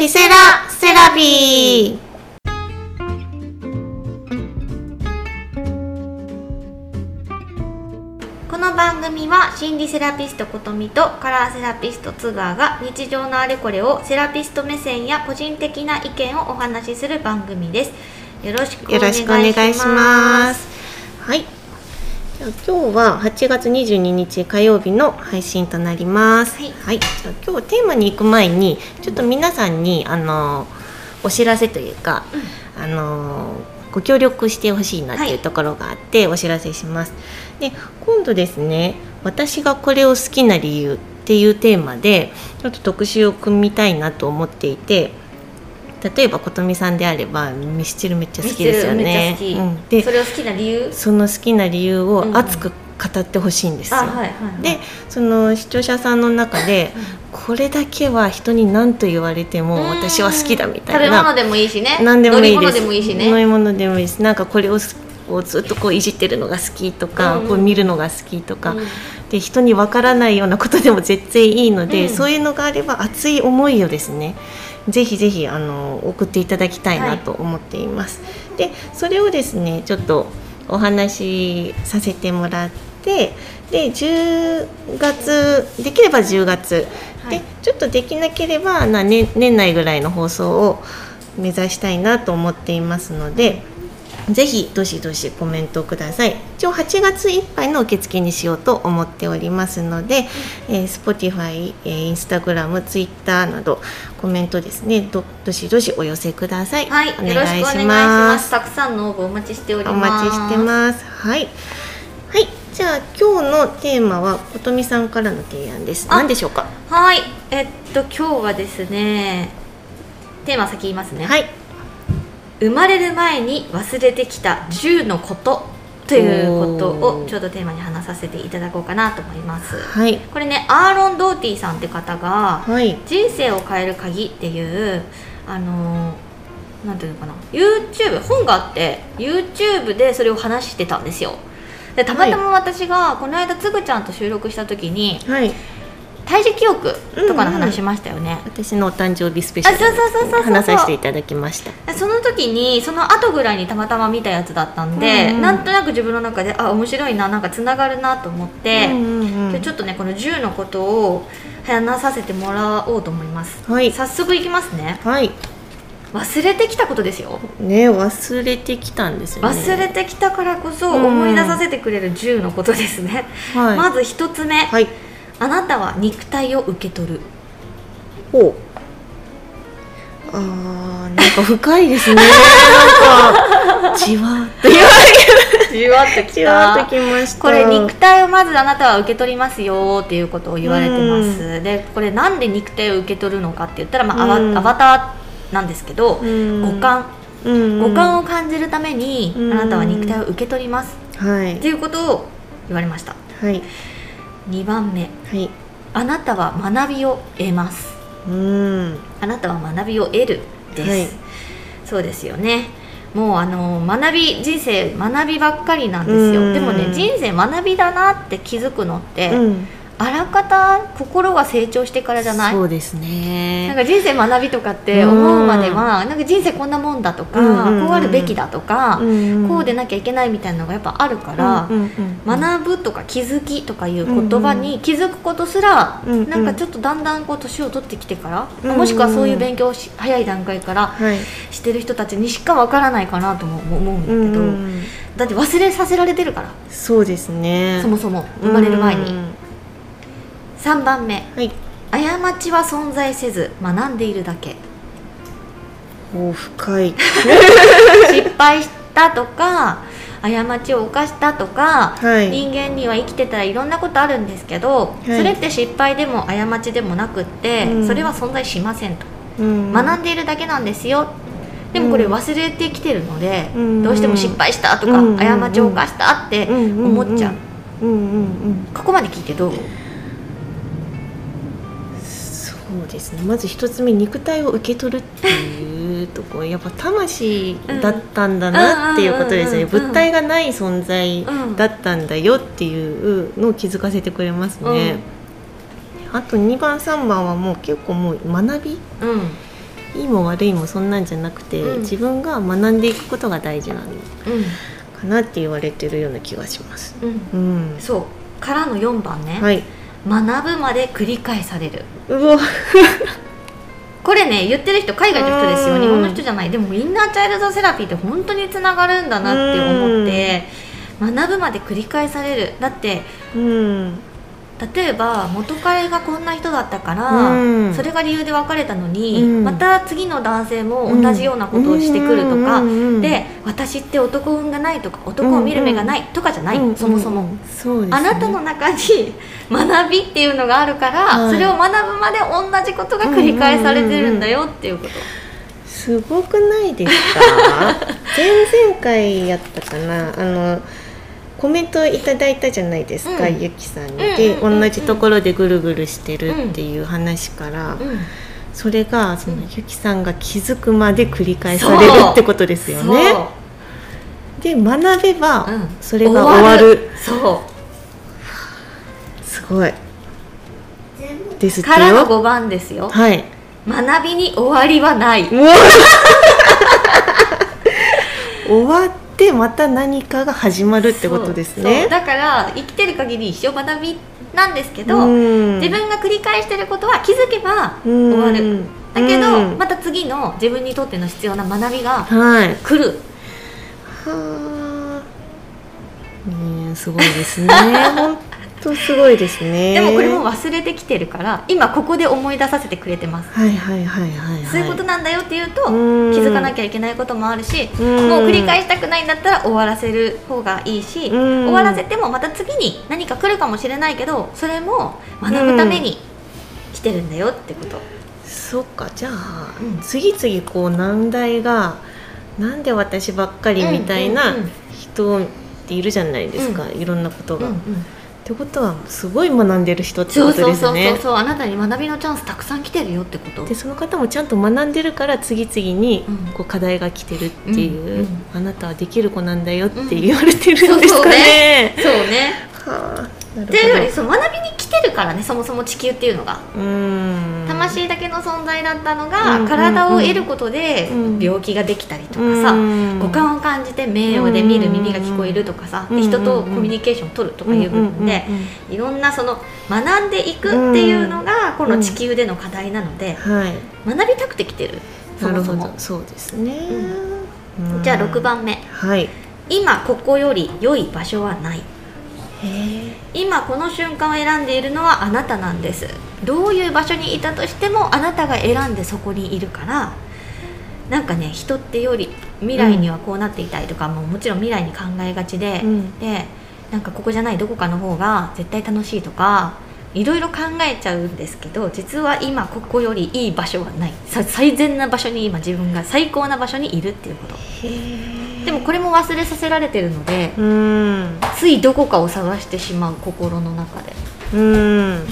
リセラセラビーこの番組は心理セラピストことみとカラーセラピスト津川が日常のあれこれをセラピスト目線や個人的な意見をお話しする番組ですよろしくお願いします。はい。今日は8月22日火曜日の配信となります。はいじゃあ今日テーマに行く前にちょっと皆さんにあのお知らせというか、あのご協力してほしいなってはいいうところがあってお知らせします。で今度ですね私がこれを好きな理由っていうテーマでちょっと特集を組みたいなと思っていて例えば琴美さんであればミスチルめっちゃ好きですよね。でそれを好きな理由？その好きな理由をうん。うん熱く語ってほしいんですよ。あはいはいはい。でその視聴者さんの中で、これだけは人に何と言われても私は好きだみたいな。食べ物でもいいしね。何でもいいです。飲み物でもいいし飲ねみ物でもいいです。なんかこれをすこうずっとこういじってるのが好きとか、うん。うんこう見るのが好きとか、うん。で人にわからないようなことでも絶対いいので、うん。そういうのがあれば熱い思いをですねぜひぜひあの送っていただきたいなと思っています。でそれをですねちょっとお話しさせてもらってで10月できれば10月、はいでちょっとできなければな年年内ぐらいの放送を目指したいなと思っていますので。ぜひどしどしコメントをください。一応8月いっぱいの受付にしようと思っておりますので、えー、Spotify、えー、Instagram、Twitter などコメントですねどどしどしお寄せください。はい、およろしくお願いします。たくさんの応募お待ちしておりおます。待ちしてます。はい。はい。じゃあ今日のテーマはことみさんからの提案です。あ何でしょうか？はい、えっと今日はですね、テーマ先言いますね。はい。生まれる前に忘れてきた10のことということをちょうどテーマに話させていただこうかなと思います。はい。これね、アーロン・ドーティさんって方がはい。人生を変える鍵っていうあのーなんていうのかな YouTube 本があって YouTube でそれを話してたんですよでたまたま私がこの間つぐちゃんと収録した時にはい。胎児記憶とかの話しましたよね、私のお誕生日スペシャルあそうそうそうそうそう。話させていただきました。でその時にその後ぐらいにたまたま見たやつだったんで、うんうん。なんとなく自分の中であ面白いななんかつながるなと思って、うんうんうん。ちょっとねこの10のことを話させてもらおうと思います、はい。早速いきますね。はい。忘れてきたことですよ。ね忘れてきたんですよね。忘れてきたからこそうん思い出させてくれる10のことですね、はい。まず一つ目、はい。あなたは肉体を受け取る。ほう。あーなんか深いですね。なんかじわーっと。言わじわっときじわーっときました。これ肉体をまずあなたは受け取りますよっていうことを言われてます、でこれなんで肉体を受け取るのかって言ったら、まあうん。アバターなんですけど、うん。五感。うん。五感を感じるために、うん。あなたは肉体を受け取ります。はい。っていうことを言われました。はい2番目。はい。あなたは学びを得ます。うん。あなたは学びを得る。です、はい。そうですよね。もうあの学び人生学びばっかりなんですうん。よでもね人生学びだなって気づくのって、うんあらかた心が成長してからじゃない？そうですなんねか人生学びとかって思うまではなんか人生こんなもんだとか、うんうんうん。こうあるべきだとか、んこうでなきゃいけないみたいなのがやっぱあるから、うんうんうん学ぶとか気づきとかいう言葉に気づくことすら、うんうん。なんかちょっとだんだんこう年を取ってきてから、うんうんもしくはそういう勉強をし早い段階からはい。してる人たちにしかわからないかなとも思うんだけど、うんうんだって忘れさせられてるからそうですね。そもそも生まれる前に、うん3番目。はい。過ちは存在せず学んでいるだけ。お深い。失敗したとか過ちを犯したとか、はい。人間には生きてたらいろんなことあるんですけど、い。それって失敗でも過ちでもなくって、うん。それは存在しませんと、うん。学んでいるだけなんですよ。でもこれ忘れてきてるので、うん。どうしても失敗したとか、うん。過ちを犯したって思っちゃう、ここまで聞いてどう？そうですね。まず一つ目肉体を受け取るっていうところやっぱ魂だったんだなっていうことですね。うんうんうんうん物体がない存在うんだったんだよっていうのを気づかせてくれますね、あと2番3番はもう結構もう学び。うん。いいも悪いもそんなんじゃなくて、うん。自分が学んでいくことが大事なのうかなって言われてるような気がします。んうん。うん、そう。からの4番ね、はい。学ぶまで繰り返される。うわ、これね言ってる人海外の人ですよ。うん。日本の人じゃない。でもインナーチャイルドセラピーって本当につながるんだなって思って。学ぶまで繰り返される。だってうん、例えば元彼がこんな人だったから、うん。それが理由で別れたのに、うん。また次の男性も同じようなことをしてくるとか、うん。で私って男運がないとか男を見る目がないとかじゃない、うん。そもそも、そうです、ね。あなたの中に 学びっていうのがあるから、はい。それを学ぶまで同じことが繰り返されてるんだよっていうこと、すごくないですか？前々回やったかな？あのコメントいただいたじゃないですか、うん。ゆきさんに、でうんうん同じところでぐるぐるしてるっていう話から、うん。それがそのうんゆきさんが気づくまで繰り返されるってことですよね。で学べば、それが終わる。そすごい。ですからのよ5番ですよ。はい。学びに終わりはない。終わってまた何かが始まるってことですね。だから生きてる限り一生学びなんですけど、うん。自分が繰り返してることは気づけばうん。終わる、だけど、うん。また次の自分にとっての必要な学びがはい。来る。はあ。ねえすごいですね。本当すごいですね。でもこれも忘れてきてるから今ここで思い出させてくれてます、はいはいはいはいはい。そういうことなんだよっていうとうん。気づかなきゃいけないこともあるしうん。もう繰り返したくないんだったら終わらせる方がいいしうん。終わらせてもまた次に何か来るかもしれないけどそれも学ぶために来てるんだよってこと、そっか。じゃあ、うん次々こう難題がなんで私ばっかりみたいなうんうんうん人っているじゃないですか、いろんなことが、っうんうんてことはすごい学んでる人ってことそうそうですねそうそうそう。あなたに学びのチャンスたくさん来てるよってこと。でその方もちゃんと学んでるから次々にうん。こう課題が来てるっていう、うんうん。あなたはできる子なんだよって言われてるんですかね。そうね。はあ、いうよりその学びに来てるからねそもそも地球っていうのが。うーん魂だけの存在だったのが、うん体を得ることでうん。病気ができたりとかさ、うん。五感を感じて目をで見る耳が聞こえるとかさ、人とコミュニケーションを取るとかいう部分で、いろんなその学んでいくっていうのがこの地球での課題なので、学びたくて来てる。そもそも。そうですね、うん。じゃあ6番目。はい。今ここより良い場所はない。へ今この瞬間を選んでいるのはあなたなんです。どういう場所にいたとしてもあなたが選んでそこにいるから。なんかね人ってより未来にはこうなっていたいとか、もうもちろん未来に考えがちで、うん。でなんかここじゃないどこかの方が絶対楽しいとかいろいろ考えちゃうんですけど実は今ここよりいい場所はない。さ最善な場所に今自分が最高な場所にいるっていうこと。えでもこれも忘れさせられてるのでうん。ついどこかを探してしまう心の中で。うん。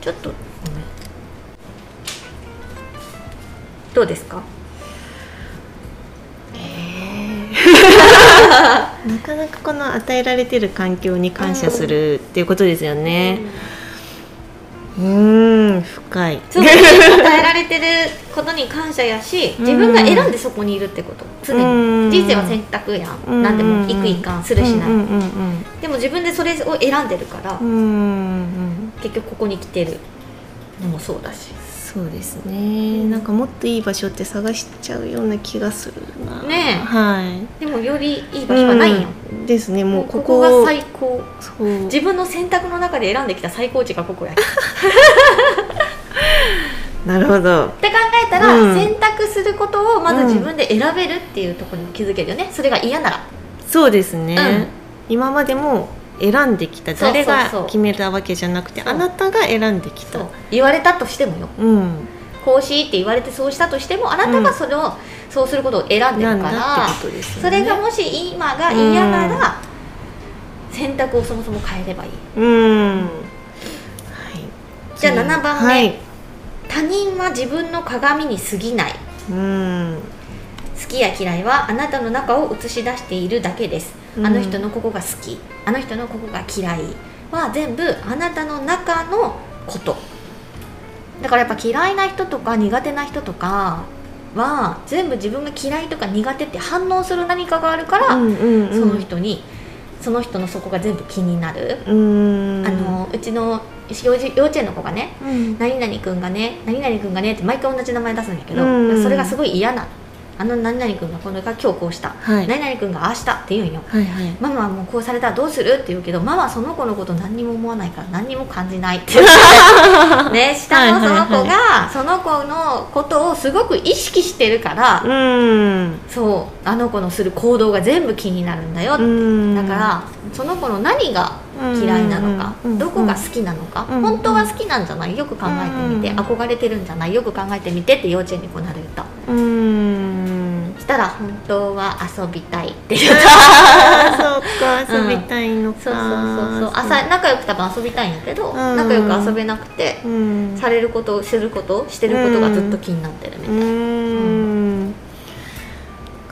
ちょっとごめん。どうですか？なかなかこの与えられてる環境に感謝するっていうことですよね。うーん深い。そう与えられてることに感謝やし 自分が選んでそこにいるってこと。常うん。に人生は選択やん。何でも行く行かんするしない、でも自分でそれを選んでるから、うんうん。結局ここに来てるのもそうだしそうですね。なんかもっといい場所って探しちゃうような気がするな。ねえ。はい。でもよりいい場所はないんよ、うん。ですね。ももううここが最高。そう。自分の選択の中で選んできた最高値がここや。っ なるほど。て考えたら、うん。選択することをまず自分で選べるっていうところに気づけるよね。それが嫌なら。そうですね、うん。今までも選んできた。誰が決めたわけじゃなくてあなたが選んできた。言われたとしてもよ。うん。こうしって言われてそうしたとしてもあなたがそれを、そうすることを選んでるからね。それがもし今が嫌なら、選択をそもそも変えればいい。うん。はい。じゃあ7番目。はい。他人は自分の鏡に過ぎない。うん。好きや嫌いはあなたの中を映し出しているだけです、うん。あの人のここが好き。あの人のここが嫌い。は全部あなたの中のこと。だからやっぱ嫌いな人とか苦手な人とかは全部自分が嫌いとか苦手って反応する何かがあるから、うんうんうん。その人にその人のそこが全部気になる、うん。あのうちの幼稚幼稚園の子がねうん。何々くんがね何々くんがねって毎回同じ名前出すんだけど、うん。それがすごい嫌なあの何々くんがこの今日こうした、はい。何々くんがああしたって言うんよ。はいはい。ママはもうこうされたらどうする？って言うけどママはその子のこと何にも思わないから何にも感じないって ね下のその子がその子のことをすごく意識してるから、うん。そうあの子のする行動が全部気になるんだよだからその子の何が嫌いなのか、うんどこが好きなのか、うん本当は好きなんじゃない？よく考えてみて、うん憧れてるんじゃない？よく考えてみてって幼稚園にこなる言った。うたら本当は遊びたいって言ったあーそうか遊びたいのか、そうそうそうそう。朝仲良く多分遊びたいんだけど、ん。仲良く遊べなくて、うん。されることすることしてることがずっと気になってるみたういな、ん。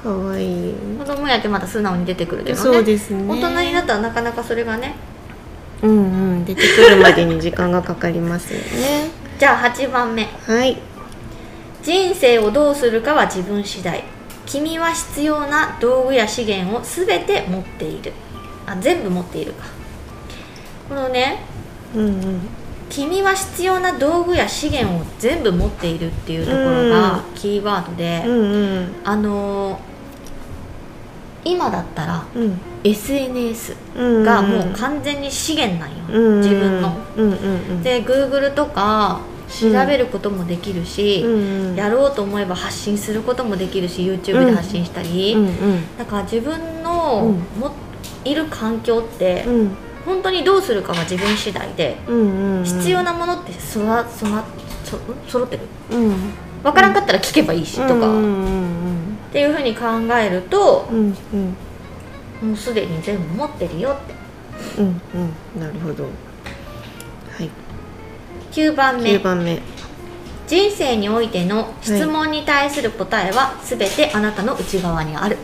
かわいい。子供やってまた素直に出てくるけどね。そうですね。大人になったらなかなかそれがね。うんうん。出てくるまでに時間がかかりますよね。じゃあ8番目。はい。人生をどうするかは自分次第君は必要な道具や資源を全て持っている。あ全部持っているか。このねうんうん。君は必要な道具や資源を全部持っているっていうところがキーワードで、うんうん。あのー今だったらうん。SNS うんがもう完全に資源なんよ、うん自分の。うんうんうん。で Google とか調べることもできるし、うんうん。やろうと思えば発信することもできるし YouTube で発信したり、うんうん。だから自分のうんもいる環境ってうん。本当にどうするかは自分次第でうんうん必要なものってそらそらそん揃ってる？うん。分からんかったら聞けばいいしとか、うんっうんていうふうに考えるとうんうん。もうすでに全部持ってるよって。うんうん。なるほど。はい9番目。9番目。人生においての質問に対する答えは全てあなたの内側にある、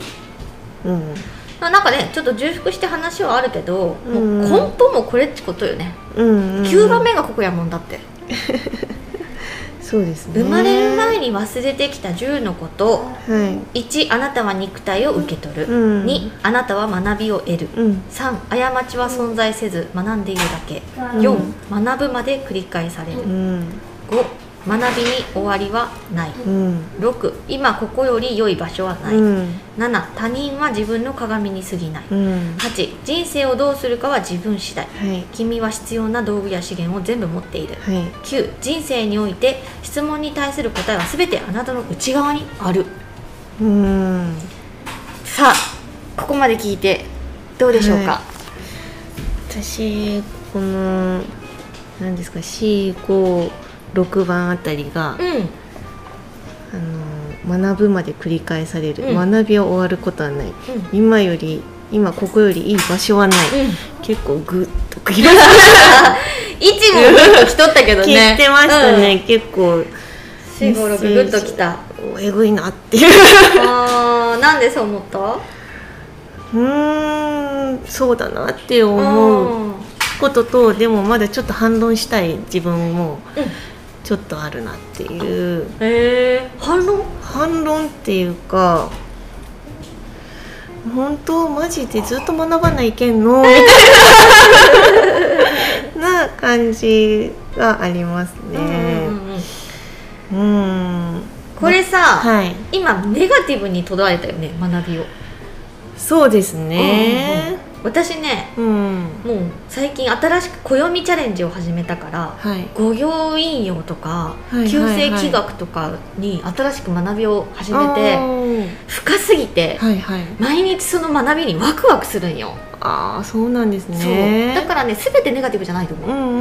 うん。まあなんかねちょっと重複して話はあるけど、うん。もう根本もこれっちことよね、うんうん9番目がここやもんだって そうですね。生まれる前に忘れてきた10のことはい。1あなたは肉体を受け取る、うん。2あなたは学びを得る、うん。3過ちは存在せず学んでいるだけ、4学ぶまで繰り返される、うん。5学びに終わりはない、うん。6今ここより良い場所はない、うん。7他人は自分の鏡に過ぎない、うん。8人生をどうするかは自分次第。はい。君は必要な道具や資源を全部持っている。はい。9人生において質問に対する答えは全てあなたの内側にある。うん。さあここまで聞いてどうでしょうか、は私この何ですか C56 番あたりが、うん。あの学ぶまで繰り返される、うん。学びは終わることはない。うん。今より今ここよりいい場所はない、うん。結構グッとくりま位置もグッときとったけどねてましたね、結構グッときたおえぐいなっていうあーなんでそう思ったうーんそうだなって思うこととでもまだちょっと反論したい自分もうんちょっとあるなっていう。へえ反論？反論っていうか本当マジでずっと学ばないけんの？みたいなな感じがありますうんうんねうん。うん。これさ、はい。今ネガティブに捉えたよね学びを。そうですね私ねうん。もう最近新しく暦チャレンジを始めたからはい。五行引用とか旧世紀学とかに新しく学びを始めあてー。深すぎてはいはい。毎日その学びにワクワクするんよ、ああそうなんですね。だからね全てネガティブじゃないと思う、うんうんうんう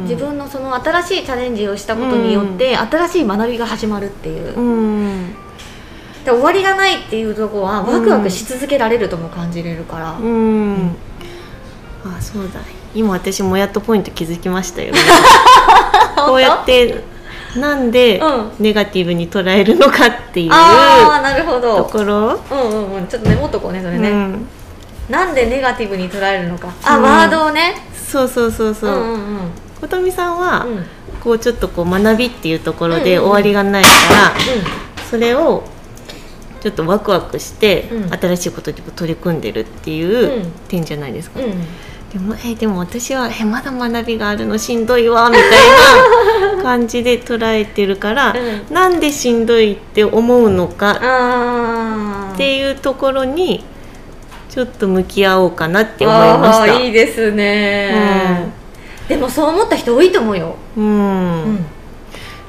ん。自分のその新しいチャレンジをしたことによって新しい学びが始まるっていう、うんで終わりがないっていうとこはワクワクし続けられるとも感じれるから、うん、あそうだ。今私もやっとポイント気づきましたよね。こうやってなんでうん。ネガティブに捉えるのかっていうああなるほとどころ。うんうんうん。ちょっとメモっとこうねそれね、うん、なんでネガティブに捉えるのか。あ、うん。ワードをね。そうそうそうそう。う、んうんうん。ことみさんは、うん。こうちょっとこう学びっていうところで終わりがないから、それをちょっとワクワクしてうん。新しいことに取り組んでるっていううん。点じゃないですか、うん。うんでもえでも私はえまだ学びがあるのしんどいわみたいな 感じで捉えてるから、うなんでしんどいって思うのかっていうところにちょっと向き合おうかなって思いました。いいですね、でもそう思った人多いと思うよ、うん。うん。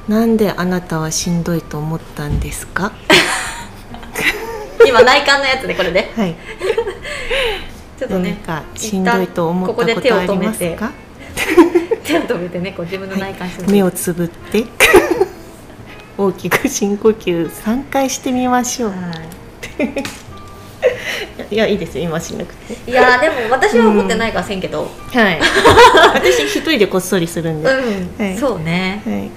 なんであなたはしんどいと思ったんですか？今内観のやつでこれで。はい。何 ちょっとねかしんどいと思ったことありますか？手を止めて。ねこう自分の内観して目をつぶって。大きく深呼吸3回してみましょう。はい。やいいですよ。今しなくて。いやーでも私は思ってないからせんけど。はい。私一人でこっそりするんで、はうん、はい。そうね。い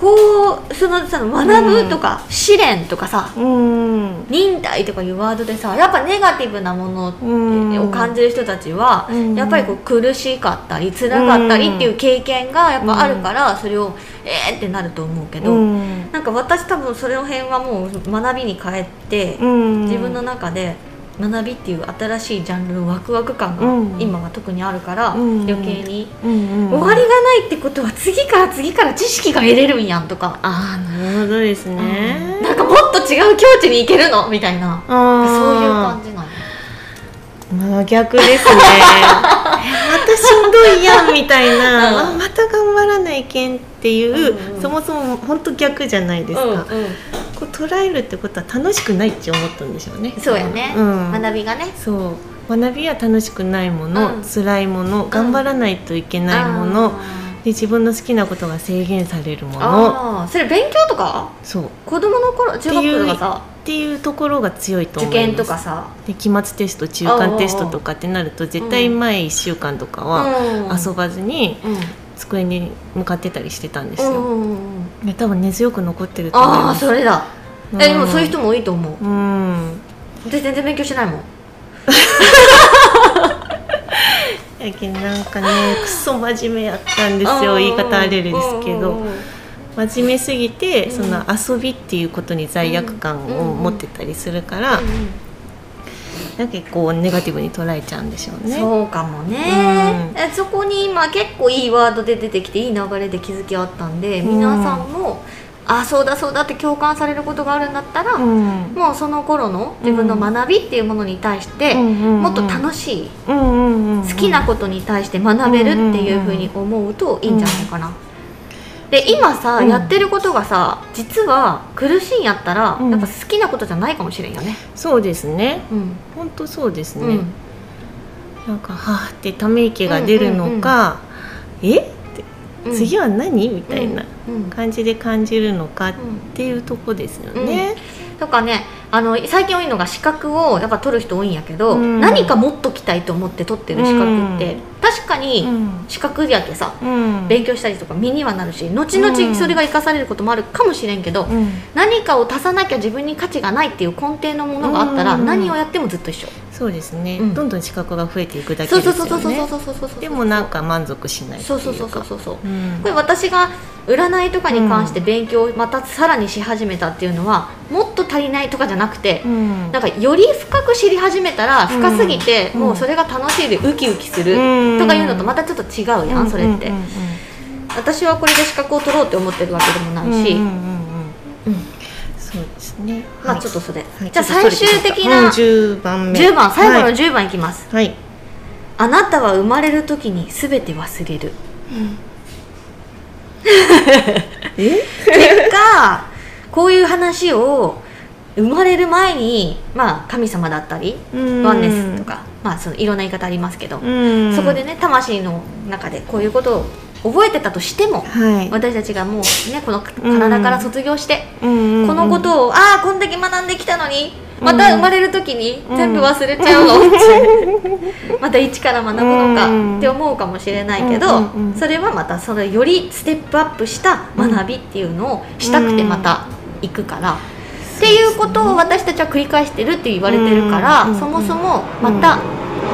こうそのさ学ぶとか、試練とかさうん。忍耐とかいうワードでさやっぱネガティブなものうん。を感じる人たちは、うん。やっぱりこう苦しかったり辛かったりっていう経験がやっぱあるから、それをえーってなると思うけど、うん。なんか私多分それの辺はもう学びに変えて、うん。自分の中で学びっていう新しいジャンルのワクワク感うん。が今は特にあるから、うん。余計に、うんうん終わりがないってことは次から次から知識が得れるんやんとか、ああなるほどですね、なんかもっと違う境地に行けるの？みたいな。そういう感じなの。真逆ですね。えまたしんどいやんみたいな、うん。あまた頑張らないけんっていう、うんうん。そもそも本当逆じゃないですか、うんうんこう捉えるってことは楽しくないって思ったんでしょうね。そうやね、うん、学びがね。そう。学びは楽しくないもの、うん。辛いもの頑張らないといけないもの、で自分の好きなことが制限されるもの。それ勉強とか？そう。っ子供の頃中学校とかさ？ていうところが強いと受思います。験とかさ？で期末テスト中間テストとかってなると絶対前1週間とかは遊ばずにうん。机に向かってたりしてたんですよ、うんうんうんうんで多分根強く残ってると思いああますそれだ。うんえでもそういう人も多いと思う。うん。私全然勉強してないもん。やけんなんかねクソ真面目やったんですよ。言い方あれですけど。真面目すぎて、うん。その遊びっていうことに罪悪感を持ってたりするから、うんなんかこうネガティブに捉えちゃうんでしょうね。そうかもね、うん。えそこに今結構いいワードで出てきていい流れで気づきあったんで、うん。皆さんもあそうだそうだって共感されることがあるんだったら、うん。もうその頃の自分の学びっていうものに対して、ももっと楽しい、好きなことに対して学べるっていうふうに思うといいんじゃないかな。で今さ、うん。やってることがさ実は苦しいんやったら、うん。やっぱ好きなことじゃないかもしれんよね。そうですね。うん。本当そうですね、うん。なんかはあってため息が出るのか、えってうん。次は何？みたいなうん。うん。感じで感じるのかっうんていうとこですよね。とかねあの最近多いのが資格をやっぱ取る人多いんやけど、うん。何かもっときたいと思って取ってる資格って、うん。確かにうん。資格やけさ、うん。勉強したりとか身にはなるし後うん。々それが生かされることもあるかもしれんけど、うん。何かを足さなきゃ自分に価値がないっていう根底のものがあったら、うん。何をやってもずっと一緒、そうですね、うん。どんどん資格が増えていくだけですよね。そうそうそうそうそうそうそう。でもなんか満足しないそう。そうそうかそうそうそう。うん。これ私が占いとかに関して勉強をまたさらにし始めたっていうのはもっと足りないとかじゃなくて、うん。なんかより深く知り始めたら深すぎて、うん。もうそれが楽しいでウキウキするうん。とかいうのとまたちょっと違うやん、それって、うんうん私はこれで資格を取ろうって思ってるわけでもないし、うんね。まあはい。ちょっとそれ、はい。じゃあ最終的うんな10番目。10番。最後のはい10番いきます、はい。あなたは生まれる時に全て忘れる。え？結果こういう話を生まれる前にまあ神様だったりうん。ワンネスとか、まあそのいろんな言い方ありますけど、うん。そこでね魂の中でこういうことを覚えてたとしても、はい。私たちがもうねこの体から卒業して、うん。うんうんこのことをああこんだけ学んできたのにまた生まれる時にうん。全部忘れちゃうの？って、また一から学ぶのかうんって思うかもしれないけど、うんうんうんそれはまたそれよりステップアップした学びっていうのをしたくてまた行くから。っていうことを私たちは繰り返してるって言われてるから、うんうんそもそもまた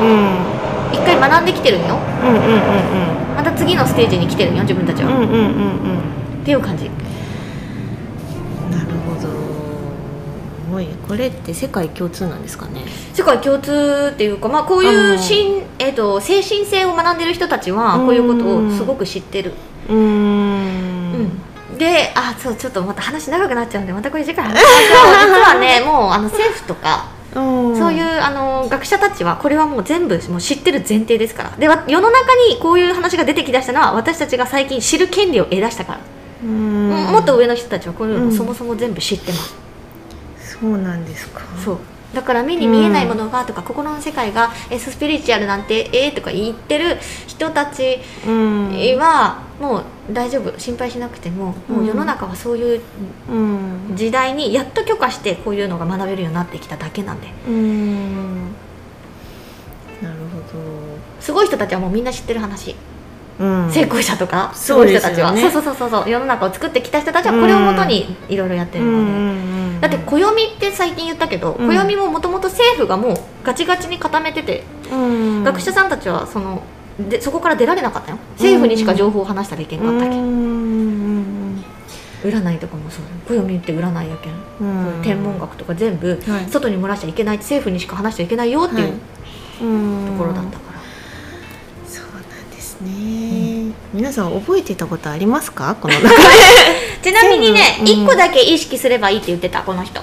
うん。一回学んできてるんよ、うんうんうんうんまた次のステージに来てるよ自分たちは、うんうんうんうん。っていう感じ。なるほど。すごいこれって世界共通なんですかね？世界共通っていうか、まあ、こういう新、えー、と精神性を学んでる人たちはこういうことをすごく知ってる、うーん。うん。であそうちょっとまた話長くなっちゃうんでまたこれ次回話しましょう。実はねもうあの政府とかうんそういうあの学者たちはこれはもう全部もう知ってる前提ですから。でわ世の中にこういう話が出てきだしたのは私たちが最近知る権利を得出したから、うん。もっと上の人たちはこういうのそもそも全部知ってます、そうなんですか。そうだから目に見えないものがとか、心の世界がえスピリチュアルなんてえー、とか言ってる人たちうん。はもう大丈夫。心配しなくても、もう世の中はそういううん。時代にやっと許可してこういうのが学べるようになってきただけなんで。うん。なるほすごい人たちはもうみんな知ってる話、ど、うん、成功者とかすそうごい人たちは。ですよねそうそうそうそう。世の中を作ってきた人たちはこれをもとにいろいろやってるので、うんだって暦って最近言ったけど、うん。暦ももともと政府がもうガチガチに固めてて、うん。学者さんたちはそのでそこから出られなかったよ。政府にしか情報を話したらいけんかったけ、うん。ん占いとかもそう暦って占いやけん、うん。天文学とか全部はい。外に漏らしちゃいけない政府にしか話しちゃいけないよっていううん。ところだったから、そうなんですね、皆さん覚えてたことありますか？この中 ちなみにね、全部。うん。1個だけ意識すればいいって言ってたこの人。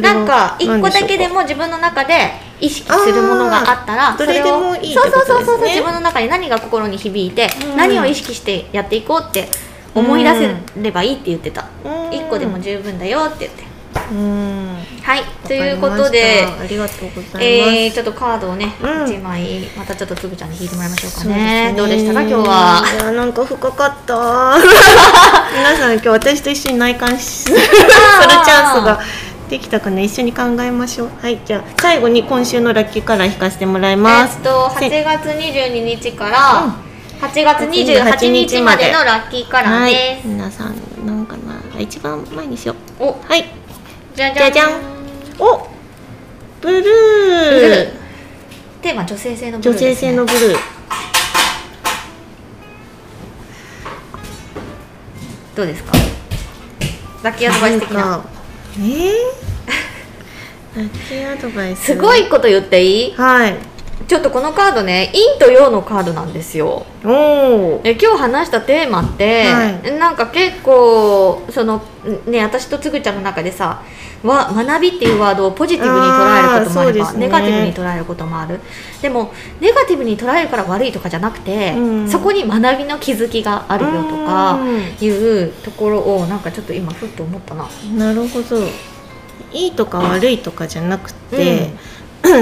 なんか1個だけで何も自分の中で意識するものがあったらそれをそうそうそうそう自分の中に何が心に響いて、うん。何を意識してやっていこうって思い出せればいいって言ってた、うん。1個でも十分だよって言って。うんはいということでありがとうございます、えー、ちょっとカードをね、うん。1枚またちょっとつぶちゃんに引いてもらいましょうかね。すどうでしたか今日は？いやなんか深かった。皆さん今日私と一緒に内観し するチャンスができたかな。一緒に考えましょう。はいじゃあ最後に今週のラッキーカラー引かせてもらいます、えっと8月22日から8月28日までのラッキーカラーはい。です、皆さんなんかな？一番前にしよう。お。はい。じゃじゃじゃんおブルー。ブルー。テーマ女性性のブル女ーね、性性のブルー。どうですか？ラッキーアドバイス的な？えー、ラッキーアドバイス。すごいこと言っていい？はいちょっとこのカードね陰と陽のカードなんですよ。おおで今日話したテーマって、はい。なんか結構そのね私とつぐちゃんの中でさわ学びっていうワードをポジティブに捉えることもあれば、ね。ネガティブに捉えることもある。でもネガティブに捉えるから悪いとかじゃなくて、うん。そこに学びの気づきがあるよとかうん。いうところをなんかちょっと今ふっと思ったな。なるほど。いいとか悪いとかじゃなくて、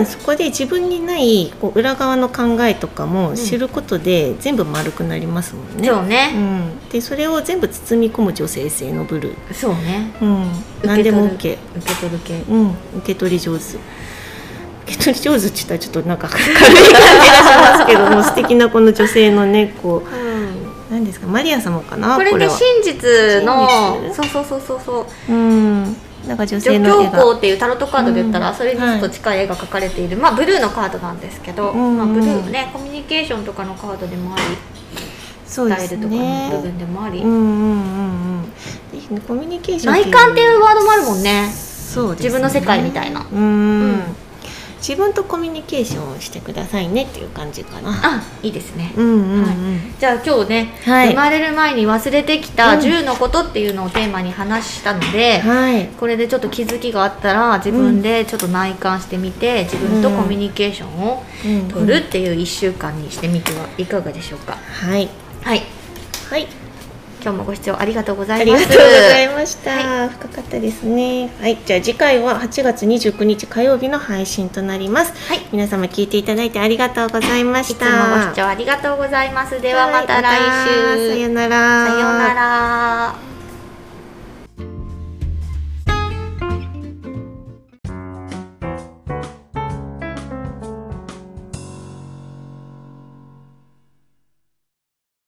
そこで自分にないこう裏側の考えとかも知ることで全部丸くなりますもんね。そうね、うん、でそれを全部包み込む女性性のブルー、そうね。うん、受何でも OK、受け取る系。うん、受け取り上手。受け取り上手って言ったらちょっとなんか軽い感じがしますけども素敵なこの女性のねこう何ですかマリア様かなこれでは。真実のそうそうそうそうそう。うんなんか女女性の絵が。教皇っていうタロットカードで言ったら、うん。それにちょっと近い絵が描かれている、まあブルーのカードなんですけど、うんまあ、ブルーねコミュニケーションとかのカードでもありそうですスタイルとかのね部分でもあり、うんうんうんコミュニケーション内観っていうワードもあるもんね。そうですね。自分の世界みたいな。うん、うん自分とコミュニケーションをしてくださいねっていう感じかな。あいいですね、うんうんうん、はい。じゃあ今日ね、はい。生まれる前に忘れてきたうん。10のことっていうのをテーマに話したので、はい。これでちょっと気づきがあったら自分でちょっと内観してみて自分とコミュニケーションをうん取るっていう1週間にしてみてはいかがでしょうか。はい。はい。はい今日もご視聴ありがとうござあいます。りがとうございました、深かったですね。はい。じゃあ次回は8月29日火曜日の配信となります。はい。皆様聞いていただいてありがとうございまいつもしたご視聴ありがとうございます。ではまた来週、はいさよなら。さようなら